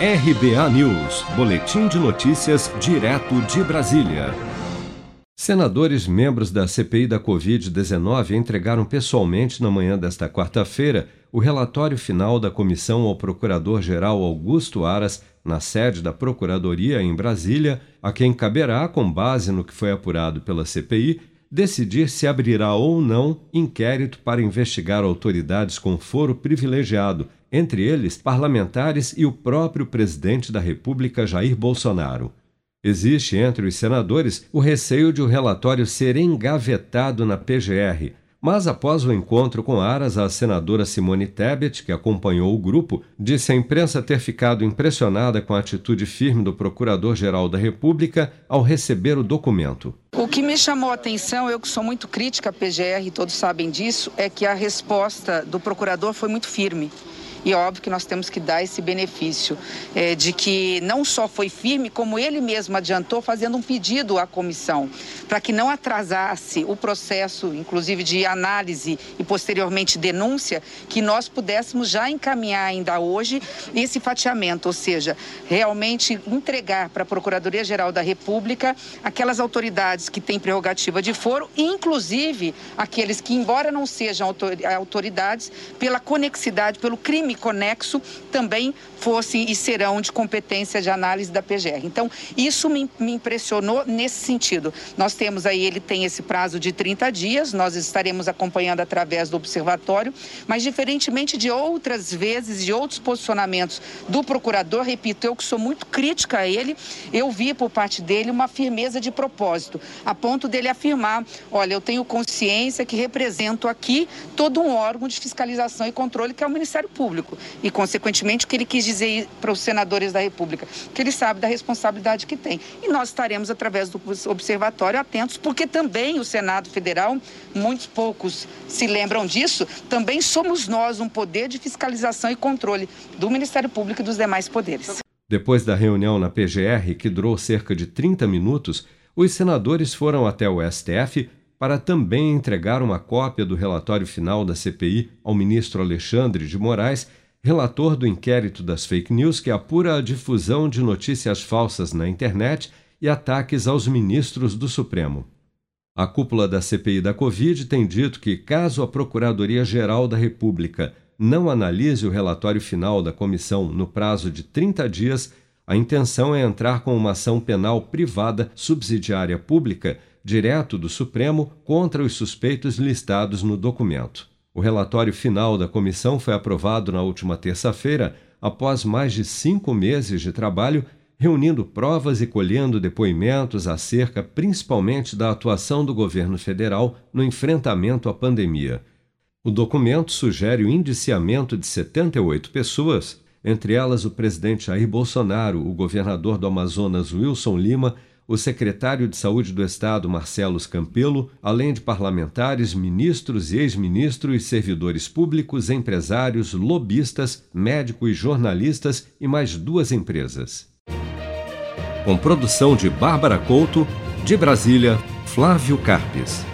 RBA News, Boletim de Notícias, direto de Brasília. Senadores membros da CPI da Covid-19 entregaram pessoalmente na manhã desta quarta-feira o relatório final da comissão ao Procurador-Geral Augusto Aras, na sede da Procuradoria em Brasília, a quem caberá, com base no que foi apurado pela CPI, decidir se abrirá ou não inquérito para investigar autoridades com foro privilegiado entre eles parlamentares e o próprio presidente da República, Jair Bolsonaro. Existe entre os senadores o receio de o relatório ser engavetado na PGR, mas após o encontro com Aras, a senadora Simone Tebet, que acompanhou o grupo, disse à imprensa ter ficado impressionada com a atitude firme do Procurador-Geral da República ao receber o documento. O que me chamou a atenção, eu que sou muito crítica à PGR, todos sabem disso, é que a resposta do procurador foi muito firme. E óbvio que nós temos que dar esse benefício é, de que não só foi firme, como ele mesmo adiantou, fazendo um pedido à comissão, para que não atrasasse o processo, inclusive de análise e posteriormente denúncia, que nós pudéssemos já encaminhar ainda hoje esse fatiamento, ou seja, realmente entregar para a Procuradoria-Geral da República aquelas autoridades que têm prerrogativa de foro, inclusive aqueles que, embora não sejam autoridades, pela conexidade, pelo crime crime conexo também fossem e serão de competência de análise da PGR. Então, isso me, me impressionou nesse sentido. Nós temos aí, ele tem esse prazo de 30 dias, nós estaremos acompanhando através do observatório, mas diferentemente de outras vezes, de outros posicionamentos do procurador, repito, eu que sou muito crítica a ele, eu vi por parte dele uma firmeza de propósito, a ponto dele afirmar: olha, eu tenho consciência que represento aqui todo um órgão de fiscalização e controle que é o Ministério Público. Público. E, consequentemente, o que ele quis dizer para os senadores da República? Que ele sabe da responsabilidade que tem. E nós estaremos, através do observatório, atentos, porque também o Senado Federal, muitos poucos se lembram disso, também somos nós um poder de fiscalização e controle do Ministério Público e dos demais poderes. Depois da reunião na PGR, que durou cerca de 30 minutos, os senadores foram até o STF para também entregar uma cópia do relatório final da CPI ao ministro Alexandre de Moraes, relator do inquérito das fake news que apura a difusão de notícias falsas na internet e ataques aos ministros do Supremo. A cúpula da CPI da Covid tem dito que, caso a Procuradoria-Geral da República não analise o relatório final da comissão no prazo de 30 dias, a intenção é entrar com uma ação penal privada subsidiária pública direto do Supremo contra os suspeitos listados no documento. O relatório final da comissão foi aprovado na última terça-feira, após mais de cinco meses de trabalho, reunindo provas e colhendo depoimentos acerca principalmente da atuação do governo federal no enfrentamento à pandemia. O documento sugere o indiciamento de 78 pessoas, entre elas o presidente Jair Bolsonaro, o governador do Amazonas Wilson Lima o secretário de Saúde do Estado, Marcelo Campelo, além de parlamentares, ministros e ex-ministros, servidores públicos, empresários, lobistas, médicos jornalistas e mais duas empresas. Com produção de Bárbara Couto, de Brasília, Flávio Carpes.